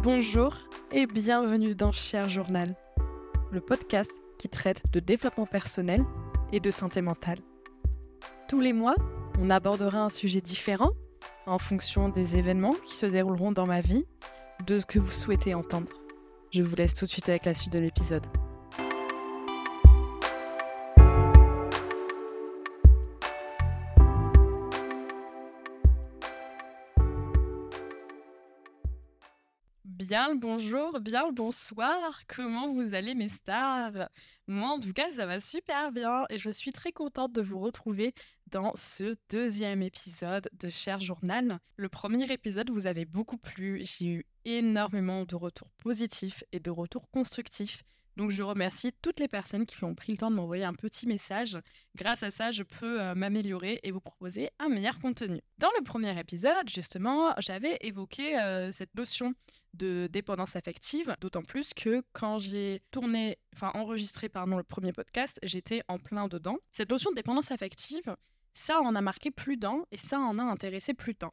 Bonjour et bienvenue dans Cher Journal, le podcast qui traite de développement personnel et de santé mentale. Tous les mois, on abordera un sujet différent en fonction des événements qui se dérouleront dans ma vie, de ce que vous souhaitez entendre. Je vous laisse tout de suite avec la suite de l'épisode. Bonjour, bien le bonsoir. Comment vous allez mes stars? Moi en tout cas ça va super bien et je suis très contente de vous retrouver dans ce deuxième épisode de Cher Journal. Le premier épisode vous avait beaucoup plu, j'ai eu énormément de retours positifs et de retours constructifs. Donc je remercie toutes les personnes qui ont pris le temps de m'envoyer un petit message. Grâce à ça, je peux euh, m'améliorer et vous proposer un meilleur contenu. Dans le premier épisode, justement, j'avais évoqué euh, cette notion de dépendance affective, d'autant plus que quand j'ai tourné, enfin enregistré pardon le premier podcast, j'étais en plein dedans. Cette notion de dépendance affective, ça en a marqué plus d'un et ça en a intéressé plus d'un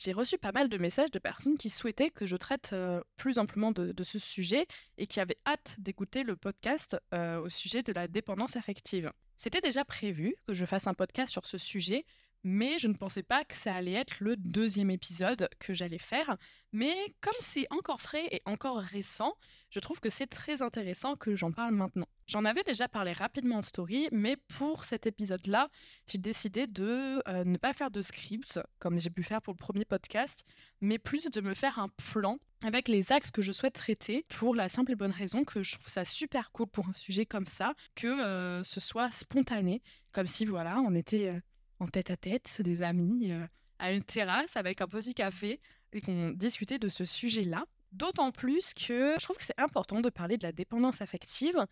j'ai reçu pas mal de messages de personnes qui souhaitaient que je traite euh, plus amplement de, ce sujet et qui avaient hâte d'écouter le podcast euh, au sujet de la dépendance affective. C'était déjà prévu que je fasse un podcast sur ce sujet, mais je ne pensais pas que ça allait être le deuxième épisode que j'allais faire. Mais comme c'est encore frais et encore récent, je trouve que c'est très intéressant que j'en parle maintenant. J'en avais déjà parlé rapidement en story, mais pour cet épisode-là, j'ai décidé de euh, ne pas faire de script, comme j'ai pu faire pour le premier podcast, mais plus de me faire un plan avec les axes que je souhaite traiter, pour la simple et bonne raison que je trouve ça super cool pour un sujet comme ça, que euh, ce soit spontané, comme si voilà, on était... Euh, en tête à tête, des amis, euh, à une terrasse avec un petit café et qu'on discutait de ce sujet-là. D'autant plus que je trouve que c'est important de parler de la dépendance affective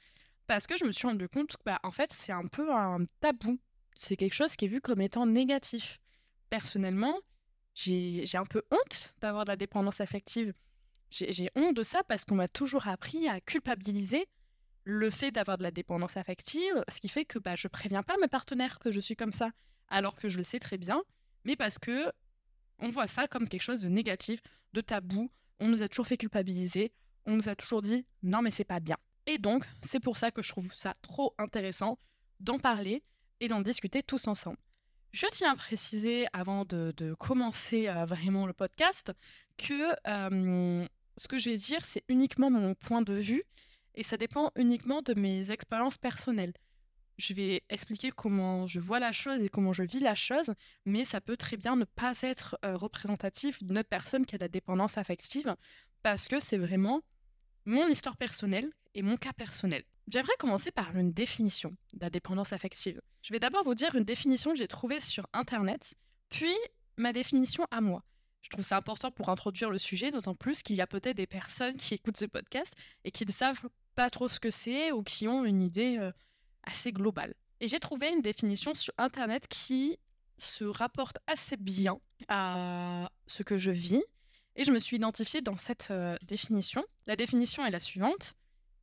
parce que je me suis rendu compte que, bah, en fait, c'est un peu un tabou. C'est quelque chose qui est vu comme étant négatif. Personnellement, j'ai un peu honte d'avoir de la dépendance affective. J'ai honte de ça parce qu'on m'a toujours appris à culpabiliser le fait d'avoir de la dépendance affective, ce qui fait que bah, je préviens pas mes partenaires que je suis comme ça alors que je le sais très bien, mais parce que on voit ça comme quelque chose de négatif, de tabou. On nous a toujours fait culpabiliser, on nous a toujours dit non mais c'est pas bien. Et donc c'est pour ça que je trouve ça trop intéressant d'en parler et d'en discuter tous ensemble. Je tiens à préciser avant de, commencer euh, vraiment le podcast que euh, ce que je vais dire c'est uniquement mon point de vue et ça dépend uniquement de mes expériences personnelles je vais expliquer comment je vois la chose et comment je vis la chose, mais ça peut très bien ne pas être euh, représentatif d'une autre personne qui a de la dépendance affective, parce que c'est vraiment mon histoire personnelle et mon cas personnel. J'aimerais commencer par une définition de la dépendance affective. Je vais d'abord vous dire une définition que j'ai trouvée sur Internet, puis ma définition à moi. Je trouve ça important pour introduire le sujet, d'autant plus qu'il y a peut-être des personnes qui écoutent ce podcast et qui ne savent pas trop ce que c'est ou qui ont une idée euh, assez global. Et j'ai trouvé une définition sur Internet qui se rapporte assez bien à ce que je vis. Et je me suis identifiée dans cette euh, définition. La définition est la suivante.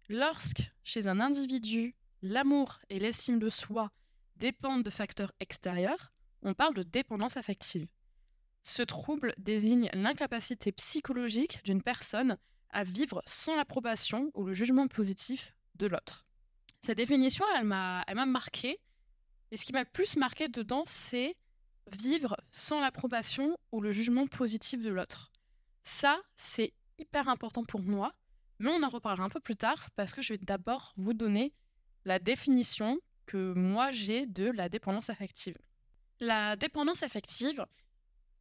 Lorsque, chez un individu, l'amour et l'estime de soi dépendent de facteurs extérieurs, on parle de dépendance affective. Ce trouble désigne l'incapacité psychologique d'une personne à vivre sans l'approbation ou le jugement positif de l'autre. Cette définition, elle m'a, elle m'a marqué. Et ce qui m'a le plus marqué dedans, c'est vivre sans l'approbation ou le jugement positif de l'autre. Ça, c'est hyper important pour moi, mais on en reparlera un peu plus tard parce que je vais d'abord vous donner la définition que moi j'ai de la dépendance affective. La dépendance affective,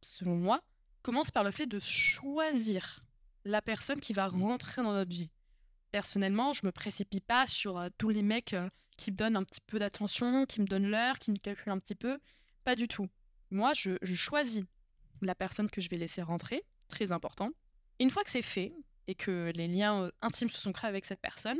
selon moi, commence par le fait de choisir la personne qui va rentrer dans notre vie personnellement, je me précipite pas sur euh, tous les mecs euh, qui me donnent un petit peu d'attention, qui me donnent l'heure, qui me calculent un petit peu. Pas du tout. Moi, je, choisis la personne que je vais laisser rentrer, très important. Une fois que c'est fait et que les liens euh, intimes se sont créés avec cette personne,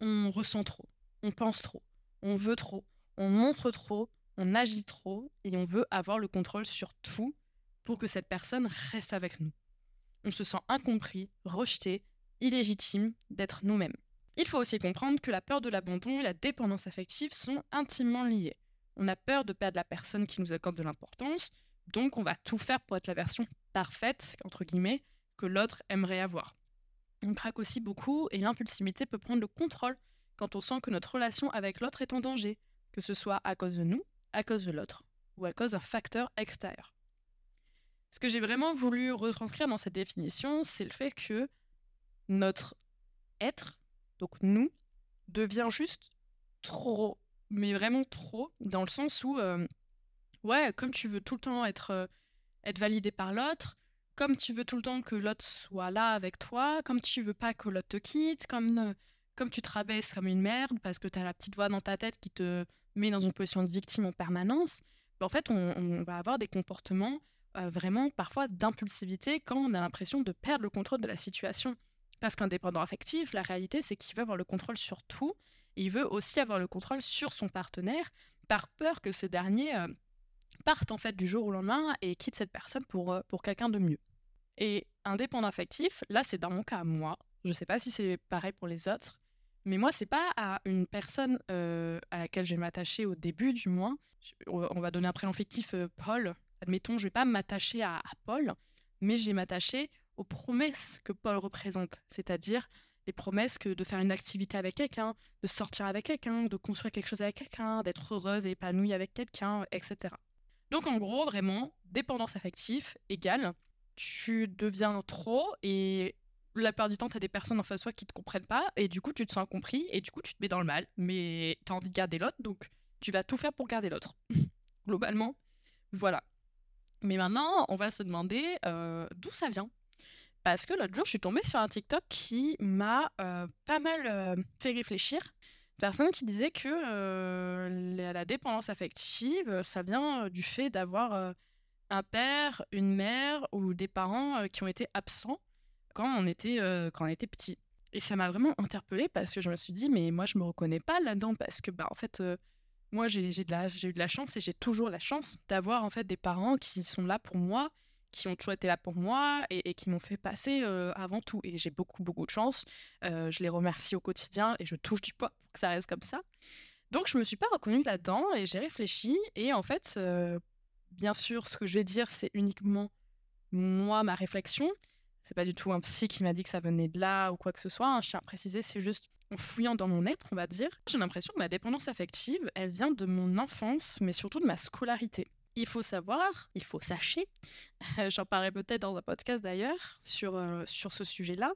on ressent trop, on pense trop, on veut trop, on montre trop, on agit trop et on veut avoir le contrôle sur tout pour que cette personne reste avec nous. On se sent incompris, rejeté, illégitime d'être nous-mêmes. Il faut aussi comprendre que la peur de l'abandon et la dépendance affective sont intimement liées. On a peur de perdre la personne qui nous accorde de l'importance, donc on va tout faire pour être la version parfaite, entre guillemets, que l'autre aimerait avoir. On craque aussi beaucoup et l'impulsivité peut prendre le contrôle quand on sent que notre relation avec l'autre est en danger, que ce soit à cause de nous, à cause de l'autre ou à cause d'un facteur extérieur. Ce que j'ai vraiment voulu retranscrire dans cette définition, c'est le fait que notre être, donc nous, devient juste trop, mais vraiment trop, dans le sens où, euh, ouais, comme tu veux tout le temps être, euh, être validé par l'autre, comme tu veux tout le temps que l'autre soit là avec toi, comme tu veux pas que l'autre te quitte, comme, euh, comme tu te rabaisses comme une merde parce que tu as la petite voix dans ta tête qui te met dans une position de victime en permanence, ben, en fait, on, va avoir des comportements vraiment parfois d'impulsivité quand on a l'impression de perdre le contrôle de la situation. Parce qu'un dépendant affectif, la réalité, c'est qu'il veut avoir le contrôle sur tout. Il veut aussi avoir le contrôle sur son partenaire, par peur que ce dernier euh, parte en fait du jour au lendemain et quitte cette personne pour, euh, pour quelqu'un de mieux. Et un dépendant affectif, là, c'est dans mon cas, moi. Je ne sais pas si c'est pareil pour les autres. Mais moi, c'est pas à une personne euh, à laquelle je vais m'attacher au début, du moins. On va donner un prénom fictif, Paul. Admettons, je vais pas m'attacher à, à, Paul, mais je vais m'attacher aux promesses que Paul représente, c'est-à-dire les promesses que de faire une activité avec quelqu'un, de sortir avec quelqu'un, de construire quelque chose avec quelqu'un, d'être heureuse et épanouie avec quelqu'un, etc. Donc en gros, vraiment, dépendance affective égale, tu deviens trop et la plupart du temps, tu as des personnes en face de toi qui te comprennent pas et du coup, tu te sens incompris et du coup, tu te mets dans le mal, mais tu as envie de garder l'autre, donc tu vas tout faire pour garder l'autre. Globalement, voilà. Mais maintenant, on va se demander euh, d'où ça vient? Parce que l'autre jour, je suis tombée sur un TikTok qui m'a euh, pas mal euh, fait réfléchir. Personne qui disait que euh, la dépendance affective, ça vient du fait d'avoir un père, une mère ou des parents qui ont été absents quand on était, quand on était petit. Et ça m'a vraiment interpellée parce que je me suis dit, mais moi, je me reconnais pas là-dedans parce que, bah, en fait, moi, j'ai eu de la chance et j'ai toujours la chance d'avoir en fait des parents qui sont là pour moi qui ont toujours été là pour moi et, qui m'ont fait passer euh, avant tout. Et j'ai beaucoup, beaucoup de chance. Euh, je les remercie au quotidien et je touche du poids pour que ça reste comme ça. Donc, je me suis pas reconnue là-dedans et j'ai réfléchi. Et en fait, euh, bien sûr, ce que je vais dire, c'est uniquement moi, ma réflexion. C'est pas du tout un psy qui m'a dit que ça venait de là ou quoi que ce soit. Hein. Je tiens à préciser, c'est juste en fouillant dans mon être, on va dire. J'ai l'impression que ma dépendance affective, elle vient de mon enfance, mais surtout de ma scolarité il faut savoir, il faut sacher, j'en parlerai peut-être dans un podcast d'ailleurs sur, euh, sur ce sujet-là,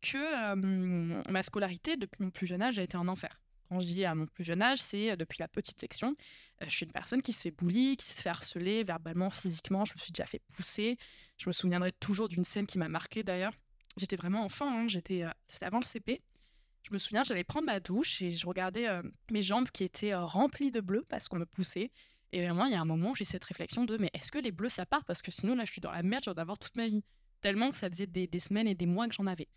que euh, ma scolarité depuis mon plus jeune âge a été un enfer. Quand je dis à mon plus jeune âge, c'est euh, depuis la petite section. je suis une personne qui se fait bully, qui se fait harceler verbalement, physiquement. Je me suis déjà fait pousser. Je me souviendrai toujours d'une scène qui m'a marquée d'ailleurs. J'étais vraiment enfant, hein. j'étais, c'était avant le CP. Je me souviens, j'allais prendre ma douche et je regardais mes jambes qui étaient remplies de bleu parce qu'on me poussait. Et vraiment, il y a un moment j'ai cette réflexion de mais est-ce que les bleus ça part? Parce que sinon, là, je suis dans la merde, j'ai d'avoir toute ma vie. Tellement que ça faisait des, semaines et des mois que j'en avais.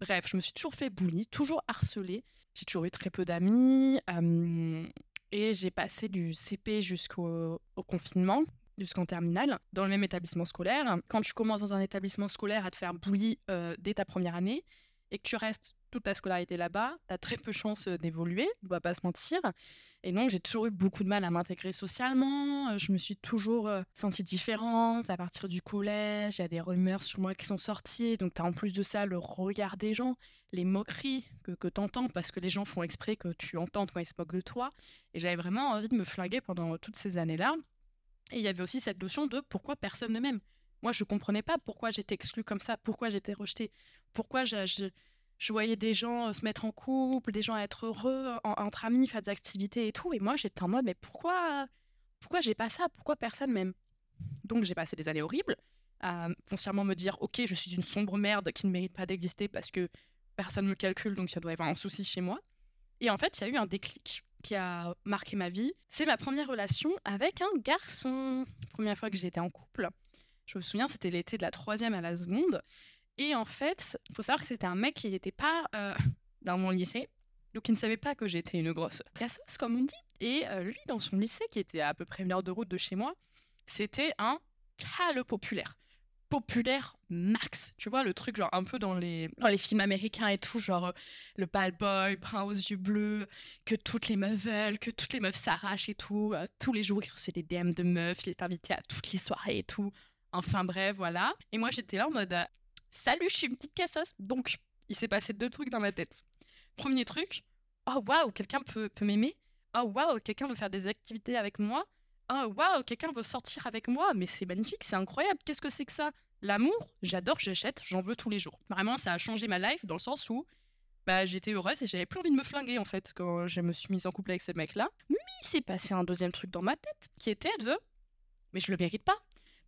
Bref, je me suis toujours fait bully, toujours harcelée. J'ai toujours eu très peu d'amis. Euh, et j'ai passé du CP jusqu'au confinement, jusqu'en terminale, dans le même établissement scolaire. Quand tu commences dans un établissement scolaire à te faire bully euh, dès ta première année, et que tu restes toute ta scolarité là-bas, tu as très peu de chances euh, d'évoluer, on va pas se mentir. Et donc, j'ai toujours eu beaucoup de mal à m'intégrer socialement. Euh, je me suis toujours euh, sentie différente. À partir du collège, il y a des rumeurs sur moi qui sont sorties. Donc, tu as en plus de ça le regard des gens, les moqueries que, que tu entends parce que les gens font exprès que tu entends quand ils se moquent de toi. Et j'avais vraiment envie de me flinguer pendant toutes ces années-là. Et il y avait aussi cette notion de pourquoi personne ne m'aime. Moi, je comprenais pas pourquoi j'étais exclue comme ça, pourquoi j'étais rejetée, pourquoi je, je, voyais des gens euh, se mettre en couple, des gens être heureux entre amis, faire des activités et tout. Et moi, j'étais en mode, mais pourquoi, pourquoi j'ai pas ça? Pourquoi personne m'aime? Donc, j'ai passé des années horribles à foncièrement me dire, ok, je suis une sombre merde qui ne mérite pas d'exister parce que personne me calcule, donc ça doit y avoir un souci chez moi. Et en fait, il y a eu un déclic qui a marqué ma vie. C'est ma première relation avec un garçon. Première fois que j'étais en couple. Je me souviens, c'était l'été de la troisième à la seconde. Et en fait, il faut savoir que c'était un mec qui n'était pas euh, dans mon lycée, donc il ne savait pas que j'étais une grosse cassos, comme on dit. Et euh, lui, dans son lycée, qui était à peu près une heure de route de chez moi, c'était un tale populaire. Populaire max. Tu vois, le truc, genre un peu dans les, dans les films américains et tout, genre euh, le bad boy, brun aux yeux bleus, que toutes les meufs veulent, que toutes les meufs s'arrachent et tout. tous les jours, il recevait des DM de meufs, il est invité à toutes les soirées et tout. Enfin bref, voilà. Et moi, j'étais là en mode Salut, je suis une petite cassos. Donc, il s'est passé deux trucs dans ma tête. Premier truc, oh waouh, quelqu'un peut, m'aimer. Oh waouh, quelqu'un veut faire des activités avec moi. Oh waouh, quelqu'un veut sortir avec moi. Mais c'est magnifique, c'est incroyable. Qu'est-ce que c'est que ça? L'amour, j'adore, j'achète, j'en veux tous les jours. Vraiment, ça a changé ma life dans le sens où bah, j'étais heureuse et j'avais plus envie de me flinguer en fait quand je me suis mise en couple avec ce mec-là. Mais il s'est passé un deuxième truc dans ma tête qui était de mais je le mérite pas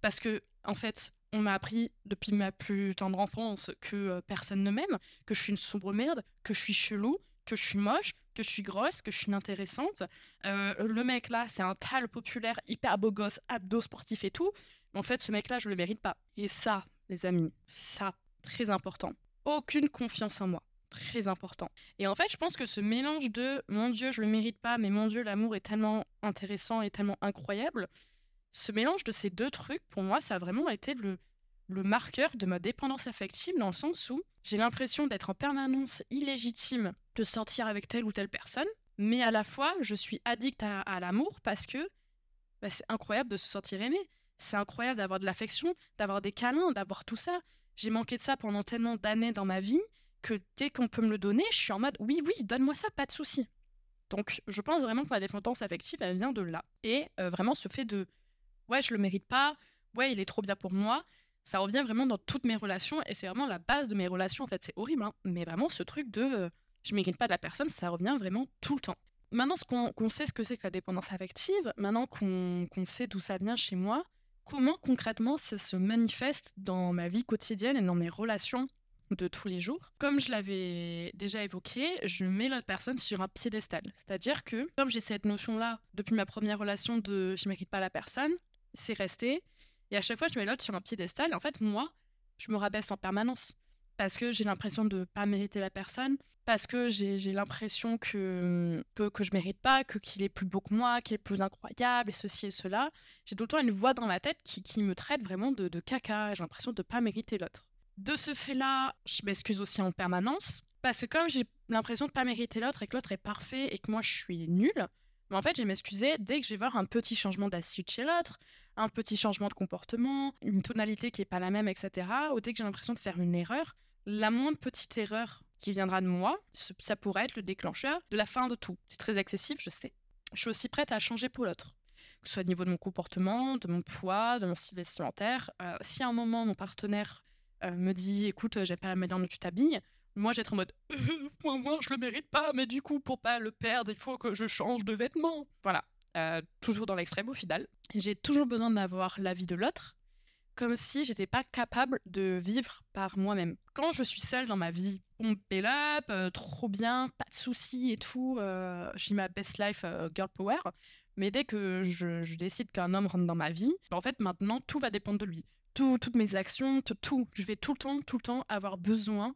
parce que en fait on m'a appris depuis ma plus tendre enfance que euh, personne ne m'aime, que je suis une sombre merde, que je suis chelou, que je suis moche, que je suis grosse, que je suis inintéressante. Euh, le mec là, c'est un tal populaire, hyper beau gosse, abdos sportif et tout. En fait, ce mec là, je le mérite pas. Et ça, les amis, ça, très important. Aucune confiance en moi très important. Et en fait, je pense que ce mélange de mon Dieu, je le mérite pas, mais mon Dieu, l'amour est tellement intéressant et tellement incroyable, ce mélange de ces deux trucs, pour moi, ça a vraiment été le, marqueur de ma dépendance affective dans le sens où j'ai l'impression d'être en permanence illégitime de sortir avec telle ou telle personne, mais à la fois, je suis addict à, l'amour parce que bah, c'est incroyable de se sentir aimé. C'est incroyable d'avoir de l'affection, d'avoir des câlins, d'avoir tout ça. J'ai manqué de ça pendant tellement d'années dans ma vie que dès qu'on peut me le donner, je suis en mode oui, oui, donne-moi ça, pas de souci. Donc, je pense vraiment que ma dépendance affective, elle vient de là. Et euh, vraiment, ce fait de ouais, je le mérite pas, ouais, il est trop bien pour moi, ça revient vraiment dans toutes mes relations et c'est vraiment la base de mes relations. En fait, c'est horrible, hein, mais vraiment, ce truc de euh, je mérite pas de la personne, ça revient vraiment tout le temps. Maintenant qu'on sait ce que c'est que la dépendance affective, maintenant qu'on sait d'où ça vient chez moi, comment concrètement ça se manifeste dans ma vie quotidienne et dans mes relations de tous les jours? Comme je l'avais déjà évoqué, je mets l'autre personne sur un piédestal. C'est-à-dire que, comme j'ai cette notion-là depuis ma première relation de je mérite pas la personne, c'est resté. Et à chaque fois, je mets l'autre sur un piédestal. En fait, moi, je me rabaisse en permanence. Parce que j'ai l'impression de pas mériter la personne. Parce que j'ai l'impression que, que, que, je mérite pas, que qu'il est plus beau que moi, qu'il est plus incroyable, et ceci et cela. J'ai tout le temps une voix dans ma tête qui, qui me traite vraiment de, de caca. J'ai l'impression de pas mériter l'autre. De ce fait-là, je m'excuse aussi en permanence, parce que comme j'ai l'impression de pas mériter l'autre et que l'autre est parfait et que moi je suis nulle, mais en fait, je vais m'excuser dès que je vais voir un petit changement d'attitude chez l'autre, un petit changement de comportement, une tonalité qui est pas la même, etc. Ou dès que j'ai l'impression de faire une erreur, la moindre petite erreur qui viendra de moi, ça pourrait être le déclencheur de la fin de tout. C'est très excessif, je sais. Je suis aussi prête à changer pour l'autre. Que ce soit au niveau de mon comportement, de mon poids, de mon style vestimentaire. Euh, si à un moment mon partenaire euh, me dit écoute, j'ai pas la manière dont tu t'habilles, moi j'être en mode point moi je le mérite pas, mais du coup pour pas le perdre, il faut que je change de vêtements. Voilà, euh, toujours dans l'extrême au final. J'ai toujours besoin d'avoir l'avis de l'autre, comme si j'étais pas capable de vivre par moi-même. Quand je suis seule dans ma vie, pompée up, euh, trop bien, pas de soucis et tout, j'ai ma best life girl power. Mais dès que je, décide qu'un homme rentre dans ma vie, en fait maintenant tout va dépendre de lui toutes mes actions, tout, Je vais tout le temps, tout le temps avoir besoin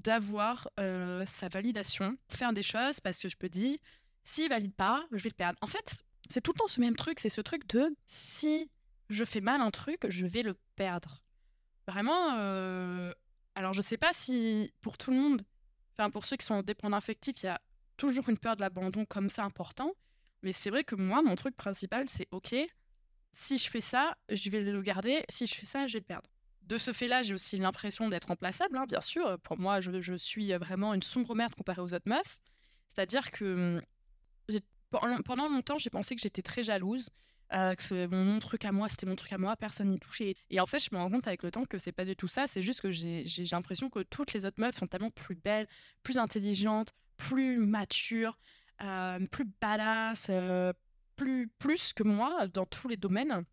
d'avoir euh, sa validation, faire des choses parce que je peux dire, s'il valide pas, je vais le perdre. En fait, c'est tout le temps ce même truc, c'est ce truc de si je fais mal un truc, je vais le perdre. Vraiment, euh, alors je sais pas si pour tout le monde, pour ceux qui sont dépendants affectifs, il y a toujours une peur de l'abandon comme ça important, mais c'est vrai que moi, mon truc principal, c'est ok, si je fais ça, je vais le garder. Si je fais ça, je vais le perdre. De ce fait-là, j'ai aussi l'impression d'être remplaçable, hein, bien sûr. Pour moi, je, suis vraiment une sombre merde comparée aux autres meufs. C'est-à-dire que hum, pendant longtemps, j'ai pensé que j'étais très jalouse, euh, que mon, truc à moi, c'était mon truc à moi, personne n'y touchait. Et en fait, je me rends compte avec le temps que c'est pas du tout ça. C'est juste que j'ai l'impression que toutes les autres meufs sont tellement plus belles, plus intelligentes, plus matures, euh, plus badass, euh, plus, plus que moi dans tous les domaines,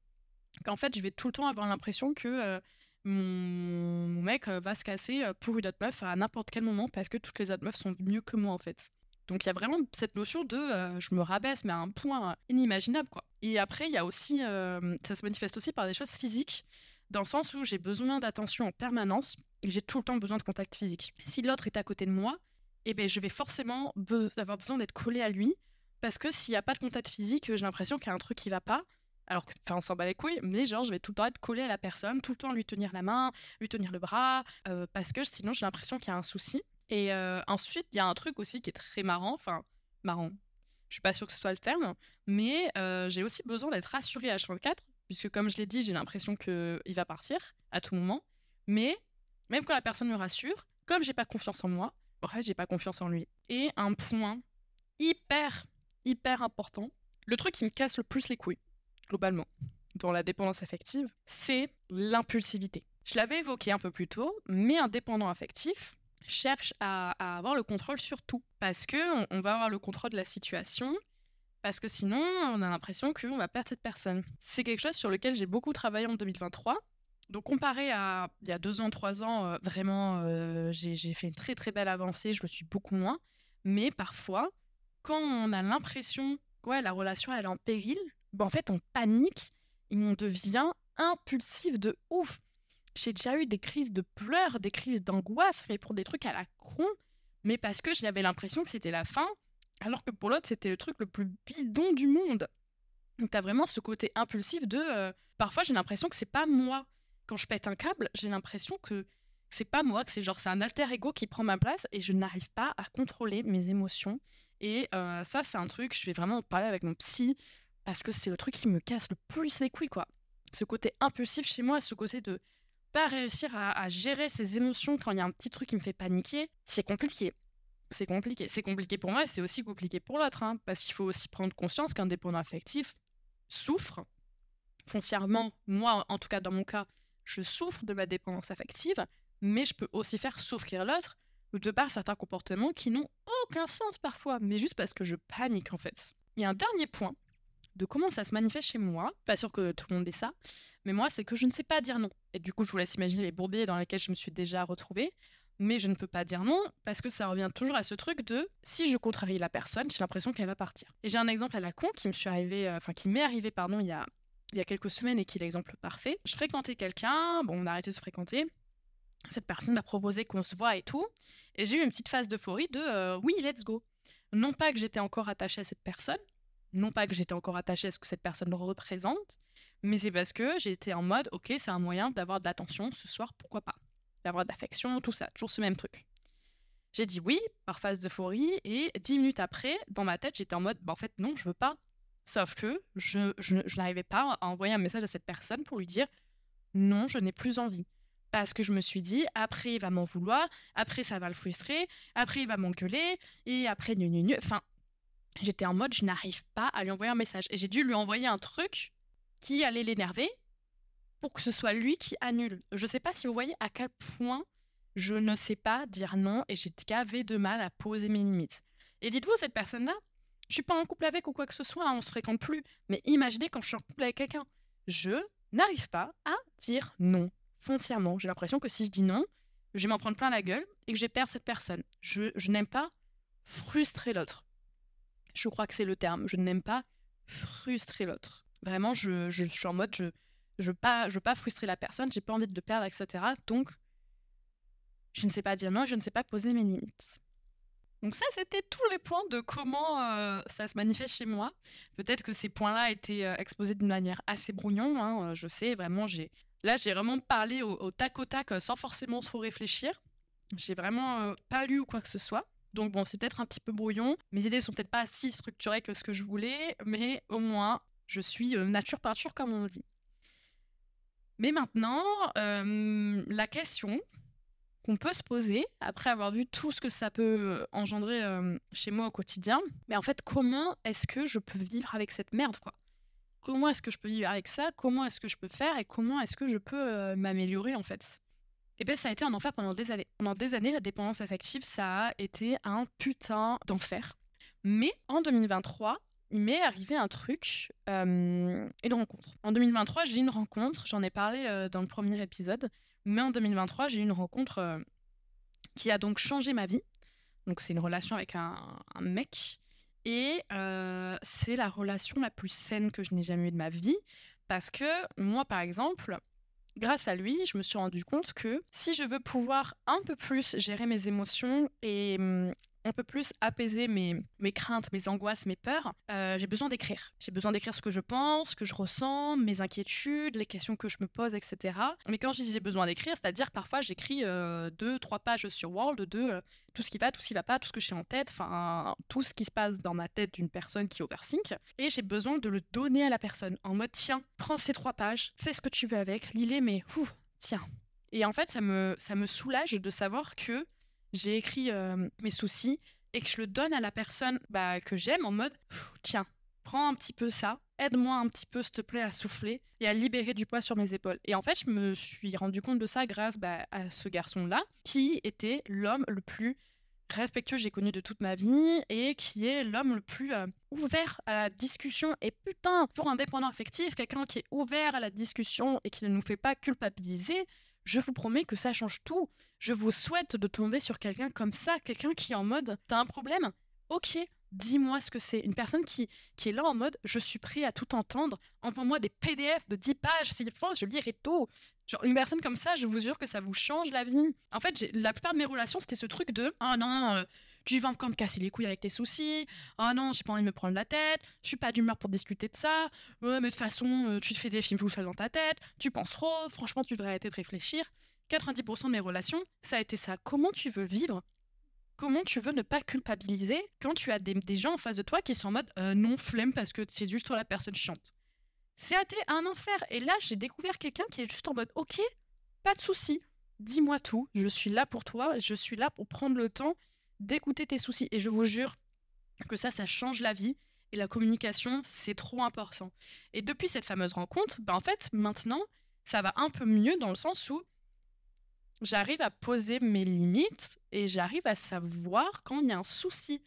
qu'en fait, je vais tout le temps avoir l'impression que euh, mon, mec va se casser pour une autre meuf à n'importe quel moment parce que toutes les autres meufs sont mieux que moi, en fait. Donc il y a vraiment cette notion de je me rabaisse, mais à un point inimaginable, quoi. Et après, il y a aussi, ça se manifeste aussi par des choses physiques, dans le sens où j'ai besoin d'attention en permanence et j'ai tout le temps besoin de contact physique. Si l'autre est à côté de moi, eh ben, je vais forcément avoir besoin d'être collé à lui parce que s'il n'y a pas de contact physique, j'ai l'impression qu'il y a un truc qui va pas. Alors que, enfin, on s'en bat les couilles, mais genre, je vais tout le temps être collé à la personne, tout le temps lui tenir la main, lui tenir le bras, euh, parce que sinon, j'ai l'impression qu'il y a un souci. Et euh, ensuite, il y a un truc aussi qui est très marrant, enfin, marrant. Je suis pas sûre que ce soit le terme, mais euh, j'ai aussi besoin d'être rassurée à 24 puisque comme je l'ai dit, j'ai l'impression qu'il va partir à tout moment. Mais même quand la personne me rassure, comme j'ai pas confiance en moi, en fait, j'ai pas confiance en lui. Et un point hyper, hyper important, le truc qui me casse le plus les couilles, globalement, dans la dépendance affective, c'est l'impulsivité. Je l'avais évoqué un peu plus tôt, mais un dépendant affectif cherche à, avoir le contrôle sur tout. Parce que on, va avoir le contrôle de la situation, parce que sinon, on a l'impression qu'on va perdre cette personne. C'est quelque chose sur lequel j'ai beaucoup travaillé en 2023. Donc comparé à il y a deux ans, trois ans, euh, vraiment, euh, j'ai fait une très très belle avancée, je le suis beaucoup moins. Mais parfois, quand on a l'impression que la relation elle est en péril, ben, en fait on panique et on devient impulsif de ouf. J'ai déjà eu des crises de pleurs, des crises d'angoisse, mais pour des trucs à la con, mais parce que j'avais l'impression que c'était la fin, alors que pour l'autre c'était le truc le plus bidon du monde. Donc t'as vraiment ce côté impulsif de... Euh, parfois j'ai l'impression que c'est pas moi quand je pète un câble, j'ai l'impression que c'est pas moi, que c'est genre c'est un alter ego qui prend ma place et je n'arrive pas à contrôler mes émotions. Et euh, ça, c'est un truc, je vais vraiment parler avec mon psy parce que c'est le truc qui me casse le plus les couilles, quoi. Ce côté impulsif chez moi, ce côté de pas réussir à, gérer ses émotions quand il y a un petit truc qui me fait paniquer, c'est compliqué. C'est compliqué. C'est compliqué pour moi, c'est aussi compliqué pour l'autre, hein, parce qu'il faut aussi prendre conscience qu'un dépendant affectif souffre foncièrement. Moi, en tout cas, dans mon cas, je souffre de ma dépendance affective, mais je peux aussi faire souffrir l'autre de par certains comportements qui n'ont aucun sens parfois, mais juste parce que je panique en fait. Il y a un dernier point de comment ça se manifeste chez moi, pas sûr que tout le monde ait ça, mais moi c'est que je ne sais pas dire non. Et du coup je vous laisse imaginer les bourbiers dans lesquels je me suis déjà retrouvée, mais je ne peux pas dire non parce que ça revient toujours à ce truc de si je contrarie la personne, j'ai l'impression qu'elle va partir. Et j'ai un exemple à la con qui me suis arrivé, euh, enfin qui m'est arrivé pardon il y a il y a quelques semaines et qui est l'exemple parfait. Je fréquentais quelqu'un, bon, on a arrêté de se fréquenter. Cette personne m'a proposé qu'on se voit et tout. Et j'ai eu une petite phase d'euphorie de euh, oui, let's go. Non pas que j'étais encore attachée à cette personne, non pas que j'étais encore attachée à ce que cette personne représente, mais c'est parce que j'étais en mode ok, c'est un moyen d'avoir de l'attention ce soir, pourquoi pas? D'avoir de l'affection, tout ça, toujours ce même truc. J'ai dit oui, par phase d'euphorie, et dix minutes après, dans ma tête, j'étais en mode bah, en fait, non, je veux pas. Sauf que je, n'arrivais pas à envoyer un message à cette personne pour lui dire non, je n'ai plus envie. Parce que je me suis dit, après, il va m'en vouloir, après, ça va le frustrer, après, il va m'engueuler, et après, nu, nu, nu. Enfin, j'étais en mode, je n'arrive pas à lui envoyer un message. Et j'ai dû lui envoyer un truc qui allait l'énerver pour que ce soit lui qui annule. Je ne sais pas si vous voyez à quel point je ne sais pas dire non et j'ai gavé de mal à poser mes limites. Et dites-vous, cette personne-là, je suis pas en couple avec ou quoi que ce soit, on se fréquente plus. Mais imaginez quand je suis en couple avec quelqu'un. Je n'arrive pas à dire non foncièrement. J'ai l'impression que si je dis non, je vais m'en prendre plein la gueule et que je vais perdre cette personne. Je, n'aime pas frustrer l'autre. Je crois que c'est le terme. Je n'aime pas frustrer l'autre. Vraiment, je, suis en mode, je ne veux pas frustrer la personne, j'ai pas envie de perdre, etc. Donc, je ne sais pas dire non, je ne sais pas poser mes limites. Donc ça, c'était tous les points de comment euh, ça se manifeste chez moi. Peut-être que ces points-là étaient euh, exposés d'une manière assez brouillon. Hein, euh, je sais, vraiment, j'ai là, j'ai vraiment parlé au, tac au tac sans forcément trop réfléchir. J'ai vraiment pas lu ou quoi que ce soit. Donc bon, c'est peut-être un petit peu brouillon. Mes idées sont peut-être pas si structurées que ce que je voulais, mais au moins, je suis nature peinture comme on dit. Mais maintenant, la question qu'on peut se poser après avoir vu tout ce que ça peut euh, engendrer euh, chez moi au quotidien. Mais en fait, comment est-ce que je peux vivre avec cette merde, quoi? Comment est-ce que je peux vivre avec ça? Comment est-ce que je peux faire? Et comment est-ce que je peux euh, m'améliorer, en fait? Eh bien, ça a été un enfer pendant des années. Pendant des années, la dépendance affective, ça a été un putain d'enfer. Mais en 2023, il m'est arrivé un truc, une rencontre. En 2023, j'ai eu une rencontre, j'en ai parlé dans le premier épisode. Mais en 2023, j'ai eu une rencontre euh, qui a donc changé ma vie. Donc c'est une relation avec un, mec. Et euh, c'est la relation la plus saine que je n'ai jamais eue de ma vie. Parce que moi, par exemple, grâce à lui, je me suis rendu compte que si je veux pouvoir un peu plus gérer mes émotions et hum, un peu plus apaiser mes, mes craintes, mes angoisses, mes peurs, euh, j'ai besoin d'écrire. J'ai besoin d'écrire ce que je pense, ce que je ressens, mes inquiétudes, les questions que je me pose, etc. Mais quand je dis j'ai besoin d'écrire, c'est-à-dire parfois j'écris euh, deux, trois pages sur Word de euh, tout ce qui va, tout ce qui va pas, tout ce que j'ai en tête, enfin tout ce qui se passe dans ma tête d'une personne qui overthink. Et j'ai besoin de le donner à la personne en mode tiens, prends ces trois pages, fais ce que tu veux avec, lis-les, mais tiens. Et en fait, ça me, ça me soulage de savoir que j'ai écrit euh, mes soucis et que je le donne à la personne bah, que j'aime en mode tiens, prends un petit peu ça, aide-moi un petit peu, s'il te plaît, à souffler et à libérer du poids sur mes épaules. Et en fait, je me suis rendu compte de ça grâce bah, à ce garçon-là, qui était l'homme le plus respectueux que j'ai connu de toute ma vie et qui est l'homme le plus euh, ouvert à la discussion. Et putain, pour un dépendant affectif, quelqu'un qui est ouvert à la discussion et qui ne nous fait pas culpabiliser, je vous promets que ça change tout. Je vous souhaite de tomber sur quelqu'un comme ça, quelqu'un qui est en mode T'as un problème? Ok, dis-moi ce que c'est. Une personne qui, qui est là en mode Je suis prêt à tout entendre. Envoie-moi des PDF de 10 pages s'il faut, je lirai tout. Genre, une personne comme ça, je vous jure que ça vous change la vie. En fait, la plupart de mes relations, c'était ce truc de Oh non, tu vas encore me casser les couilles avec tes soucis. Oh non, j'ai pas envie de me prendre la tête. Je suis pas d'humeur pour discuter de ça. Ouais, mais de toute façon, euh, tu te fais des films tout seul dans ta tête. Tu penses trop. Franchement, tu devrais arrêter de réfléchir. 90% de mes relations, ça a été ça. Comment tu veux vivre? Comment tu veux ne pas culpabiliser quand tu as des, gens en face de toi qui sont en mode euh, non flemme parce que c'est juste toi la personne chiante? C'est un enfer. Et là, j'ai découvert quelqu'un qui est juste en mode ok, pas de souci. Dis-moi tout. Je suis là pour toi. Je suis là pour prendre le temps d'écouter tes soucis. Et je vous jure que ça, ça change la vie. Et la communication, c'est trop important. Et depuis cette fameuse rencontre, bah en fait, maintenant, ça va un peu mieux dans le sens où j'arrive à poser mes limites et j'arrive à savoir quand il y a un souci.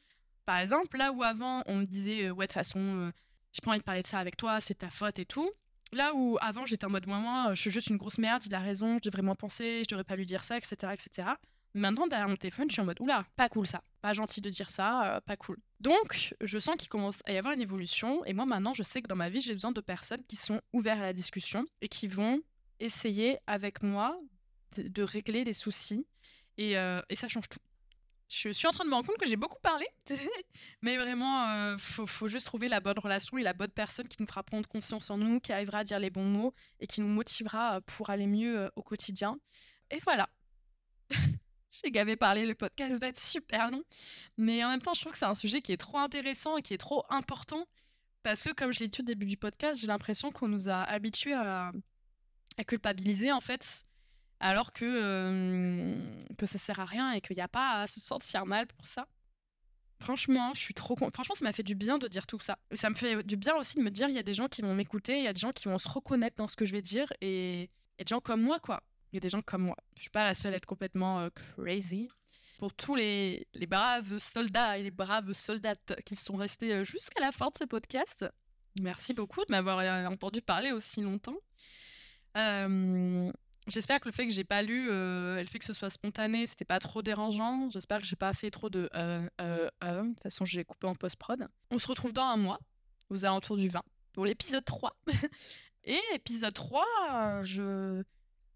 Par exemple, là où avant, on me disait, euh, ouais, de toute façon, euh, j'ai pas envie de parler de ça avec toi, c'est ta faute et tout. Là où avant, j'étais en mode, moi, moi, je suis juste une grosse merde, il a raison, je devrais moins penser, je devrais pas lui dire ça, etc., etc. Maintenant, derrière mon téléphone, je suis en mode oula, pas cool ça, pas gentil de dire ça, euh, pas cool. Donc, je sens qu'il commence à y avoir une évolution, et moi maintenant, je sais que dans ma vie, j'ai besoin de personnes qui sont ouvertes à la discussion et qui vont essayer avec moi de, régler des soucis, et, euh, et, ça change tout. Je suis en train de me rendre compte que j'ai beaucoup parlé, mais vraiment, euh, faut, juste trouver la bonne relation et la bonne personne qui nous fera prendre confiance en nous, qui arrivera à dire les bons mots et qui nous motivera pour aller mieux au quotidien. Et voilà. J'ai gavé parler, le podcast va être super long. Mais en même temps, je trouve que c'est un sujet qui est trop intéressant et qui est trop important. Parce que, comme je l'ai dit au début du podcast, j'ai l'impression qu'on nous a habitués à, culpabiliser, en fait, alors que, euh, que ça sert à rien et qu'il n'y a pas à se sentir mal pour ça. Franchement, je suis trop Franchement, ça m'a fait du bien de dire tout ça. Et ça me fait du bien aussi de me dire il y a des gens qui vont m'écouter, il y a des gens qui vont se reconnaître dans ce que je vais dire et, et des gens comme moi, quoi il y a des gens comme moi. Je suis pas la seule à être complètement euh, crazy. Pour tous les, braves soldats et les braves soldates qui sont restés euh, jusqu'à la fin de ce podcast, merci beaucoup de m'avoir euh, entendu parler aussi longtemps. J'espère que le fait que j'ai pas lu euh, le fait que ce soit spontané, c'était pas trop dérangeant. J'espère que j'ai pas fait trop de De toute façon, j'ai coupé en post-prod. On se retrouve dans un mois, aux alentours du 20, pour l'épisode 3. Et épisode 3, je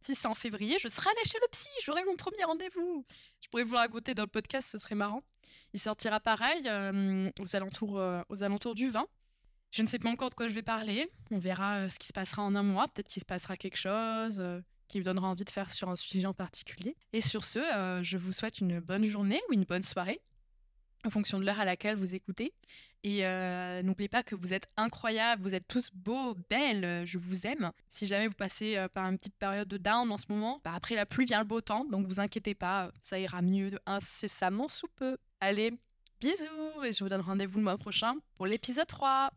si c'est en février, je serai allée chez le psy, j'aurai mon premier rendez-vous. Je pourrais vous raconter dans le podcast, ce serait marrant. Il sortira pareil euh, aux, alentours, euh, aux alentours du 20. Je ne sais pas encore de quoi je vais parler. On verra euh, ce qui se passera en un mois. Peut-être qu'il se passera quelque chose qui me donnera envie de faire sur un sujet en particulier. Et sur ce, je vous souhaite une bonne journée ou une bonne soirée, en fonction de l'heure à laquelle vous écoutez. Et euh, n'oubliez pas que vous êtes incroyables, vous êtes tous beaux, belles, je vous aime. Si jamais vous passez euh, par une petite période de down en ce moment, bah après la pluie vient le beau temps, donc vous inquiétez pas, ça ira mieux incessamment sous peu. Allez, bisous et je vous donne rendez-vous le mois prochain pour l'épisode 3.